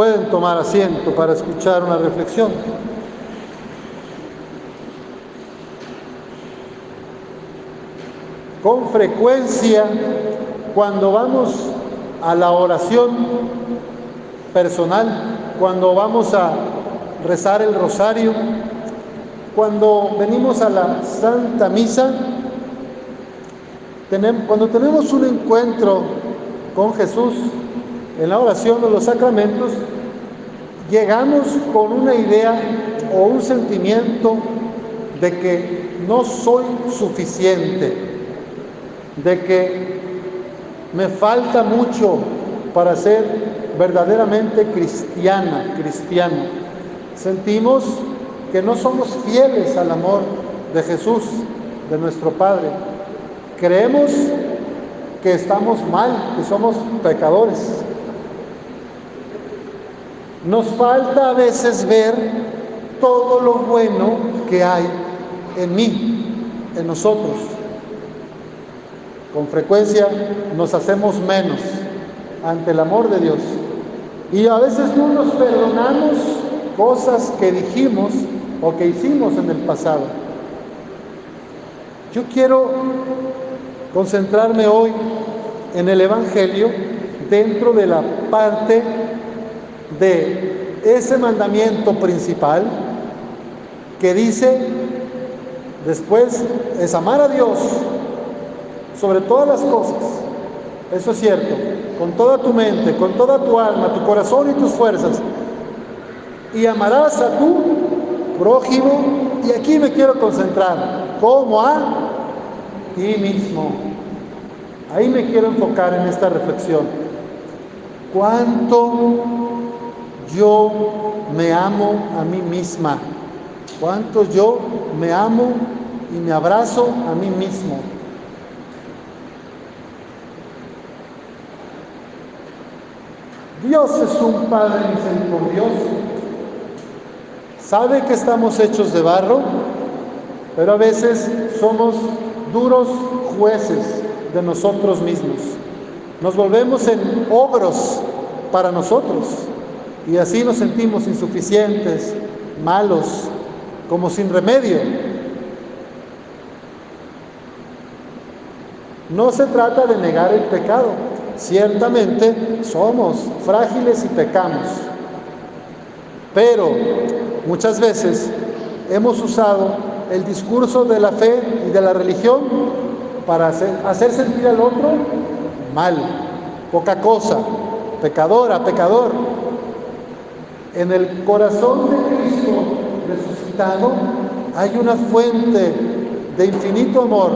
Pueden tomar asiento para escuchar una reflexión. Con frecuencia, cuando vamos a la oración personal, cuando vamos a rezar el rosario, cuando venimos a la Santa Misa, cuando tenemos un encuentro con Jesús en la oración de los sacramentos, llegamos con una idea o un sentimiento de que no soy suficiente, de que me falta mucho para ser verdaderamente cristiana, cristiano. Sentimos que no somos fieles al amor de Jesús, de nuestro Padre. Creemos que estamos mal, que somos pecadores. Nos falta a veces ver todo lo bueno que hay en mí, en nosotros. Con frecuencia nos hacemos menos ante el amor de Dios. Y a veces no nos perdonamos cosas que dijimos o que hicimos en el pasado. Yo quiero concentrarme hoy en el Evangelio dentro de la parte de ese mandamiento principal que dice después es amar a Dios sobre todas las cosas. Eso es cierto, con toda tu mente, con toda tu alma, tu corazón y tus fuerzas. Y amarás a tu prójimo, y aquí me quiero concentrar, como a ti mismo. Ahí me quiero enfocar en esta reflexión. ¿Cuánto yo me amo a mí misma? ¿Cuánto yo me amo y me abrazo a mí mismo? Dios es un Padre misericordioso. Sabe que estamos hechos de barro, pero a veces somos duros jueces de nosotros mismos. Nos volvemos en ogros para nosotros y así nos sentimos insuficientes, malos, como sin remedio. No se trata de negar el pecado, Ciertamente somos frágiles y pecamos, pero muchas veces hemos usado el discurso de la fe y de la religión para hacer, sentir al otro mal, poca cosa, pecadora, pecador. En el corazón de Cristo resucitado hay una fuente de infinito amor,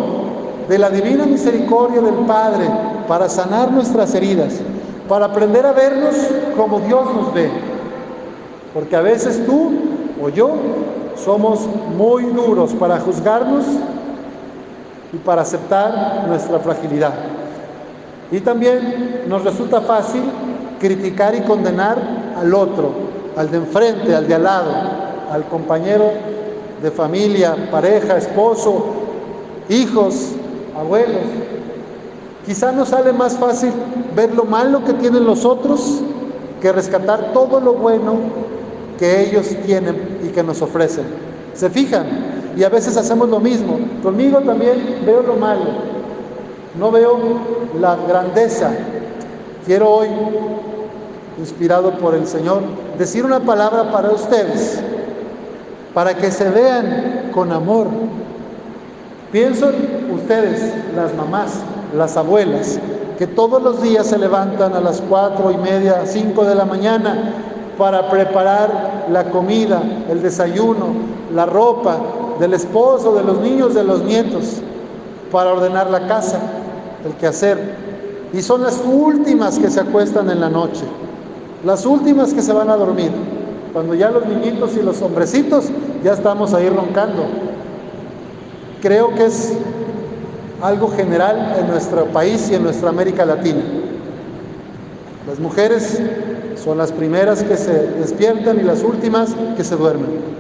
de la divina misericordia del Padre para sanar nuestras heridas, para aprender a vernos como Dios nos ve. Porque a veces tú o yo somos muy duros para juzgarnos y para aceptar nuestra fragilidad. Y también nos resulta fácil criticar y condenar al otro, al de enfrente, al de al lado, al compañero de familia, pareja, esposo, hijos, abuelos, Quizá nos sale más fácil ver lo malo que tienen los otros que rescatar todo lo bueno que ellos tienen y que nos ofrecen. ¿Se fijan? Y a veces hacemos lo mismo. Conmigo también veo lo malo. No veo la grandeza. Quiero hoy, inspirado por el Señor, decir una palabra para ustedes, para que se vean con amor. Pienso ustedes, las mamás, las abuelas, que todos los días se levantan a las cuatro y media, cinco de la mañana para preparar la comida, el desayuno, la ropa del esposo, de los niños, de los nietos, para ordenar la casa, el quehacer. Y son las últimas que se acuestan en la noche, las últimas que se van a dormir, cuando ya los niñitos y los hombrecitos ya estamos ahí roncando. Creo que es algo general en nuestro país y en nuestra América Latina. Las mujeres son las primeras que se despiertan y las últimas que se duermen.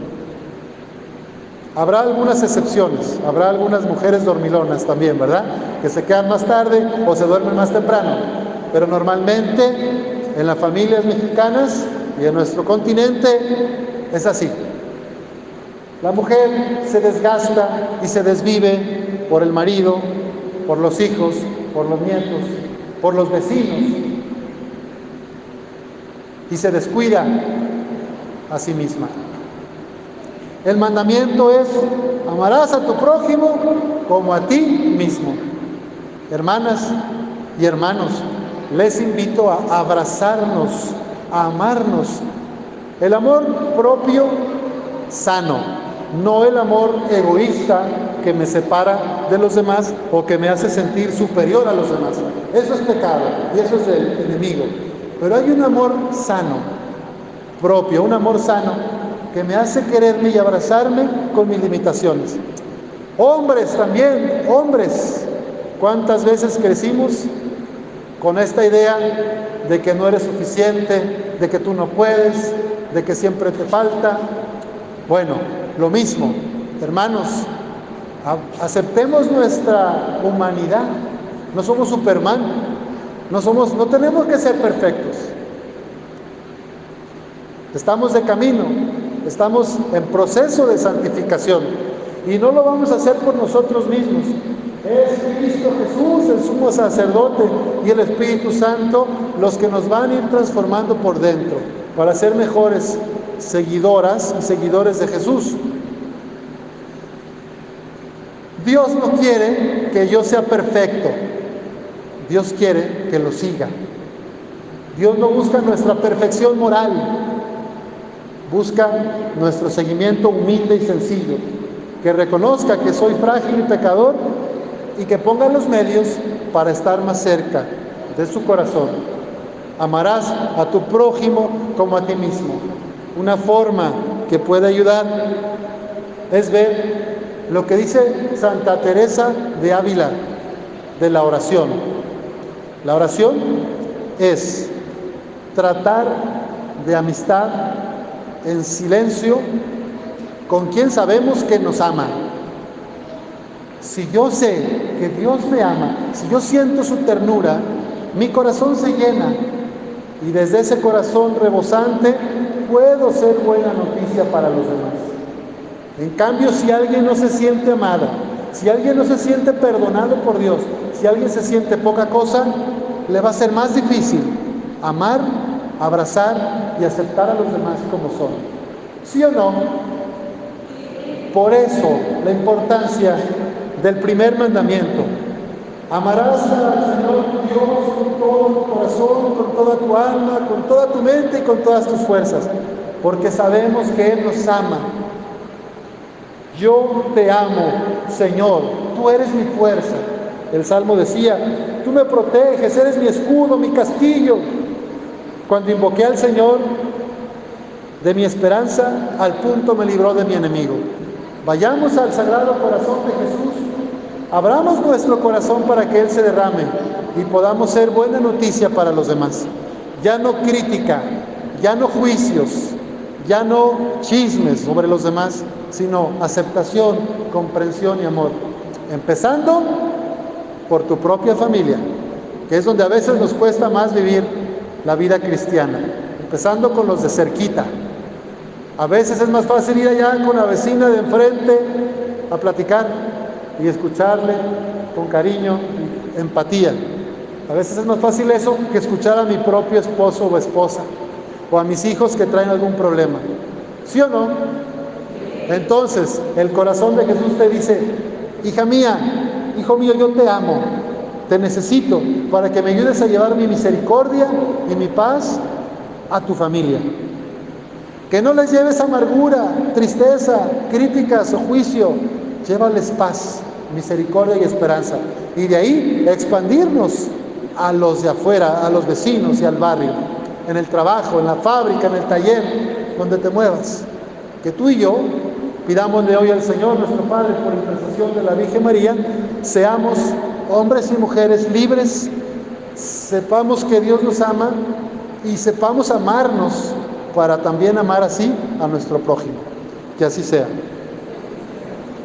Habrá algunas excepciones, habrá algunas mujeres dormilonas también, ¿verdad? Que se quedan más tarde o se duermen más temprano. Pero normalmente en las familias mexicanas y en nuestro continente es así. La mujer se desgasta y se desvive por el marido, por los hijos, por los nietos, por los vecinos y se descuida a sí misma. El mandamiento es, amarás a tu prójimo como a ti mismo. Hermanas y hermanos, les invito a abrazarnos, a amarnos. El amor propio sano, no el amor egoísta que me separa de los demás o que me hace sentir superior a los demás. Eso es pecado y eso es el enemigo. Pero hay un amor sano, propio, un amor sano que me hace quererme y abrazarme con mis limitaciones. Hombres también, hombres, ¿cuántas veces crecimos con esta idea de que no eres suficiente, de que tú no puedes, de que siempre te falta? Bueno, lo mismo, hermanos, aceptemos nuestra humanidad. No somos Superman, no somos, no tenemos que ser perfectos. Estamos de camino, Estamos en proceso de santificación y no lo vamos a hacer por nosotros mismos. Es Cristo Jesús, el sumo sacerdote y el Espíritu Santo los que nos van a ir transformando por dentro para ser mejores seguidoras y seguidores de Jesús. Dios no quiere que yo sea perfecto. Dios quiere que lo siga. Dios no busca nuestra perfección moral busca nuestro seguimiento humilde y sencillo, que reconozca que soy frágil y pecador y que ponga los medios para estar más cerca de su corazón. Amarás a tu prójimo como a ti mismo. Una forma que puede ayudar es ver lo que dice Santa Teresa de Ávila de la oración. La oración es tratar de amistad en silencio con quien sabemos que nos ama. Si yo sé que Dios me ama, si yo siento su ternura, mi corazón se llena y desde ese corazón rebosante puedo ser buena noticia para los demás. En cambio, si alguien no se siente amada, si alguien no se siente perdonado por Dios, si alguien se siente poca cosa, le va a ser más difícil amar abrazar y aceptar a los demás como son. ¿Sí o no? Por eso la importancia del primer mandamiento. Amarás al Señor tu Dios con todo tu corazón, con toda tu alma, con toda tu mente y con todas tus fuerzas, porque sabemos que Él nos ama. Yo te amo, Señor, tú eres mi fuerza. El Salmo decía, tú me proteges, eres mi escudo, mi castillo, cuando invoqué al Señor de mi esperanza, al punto me libró de mi enemigo. Vayamos al Sagrado Corazón de Jesús, abramos nuestro corazón para que Él se derrame y podamos ser buena noticia para los demás. Ya no crítica, ya no juicios, ya no chismes sobre los demás, sino aceptación, comprensión y amor. Empezando por tu propia familia, que es donde a veces nos cuesta más vivir la vida cristiana, empezando con los de cerquita. A veces es más fácil ir allá con la vecina de enfrente a platicar y escucharle con cariño y empatía. A veces es más fácil eso que escuchar a mi propio esposo o esposa o a mis hijos que traen algún problema. ¿Sí o no? Entonces, el corazón de Jesús te dice, hija mía, hijo mío, yo te amo, te necesito para que me ayudes a llevar mi misericordia y mi paz a tu familia. Que no les lleves amargura, tristeza, críticas o juicio. Llévales paz, misericordia y esperanza. Y de ahí expandirnos a los de afuera, a los vecinos y al barrio, en el trabajo, en la fábrica, en el taller, donde te muevas. Que tú y yo pidámosle hoy al Señor, nuestro Padre, por intercesión de la Virgen María, seamos hombres y mujeres libres, sepamos que Dios nos ama y sepamos amarnos para también amar así a nuestro prójimo. Que así sea.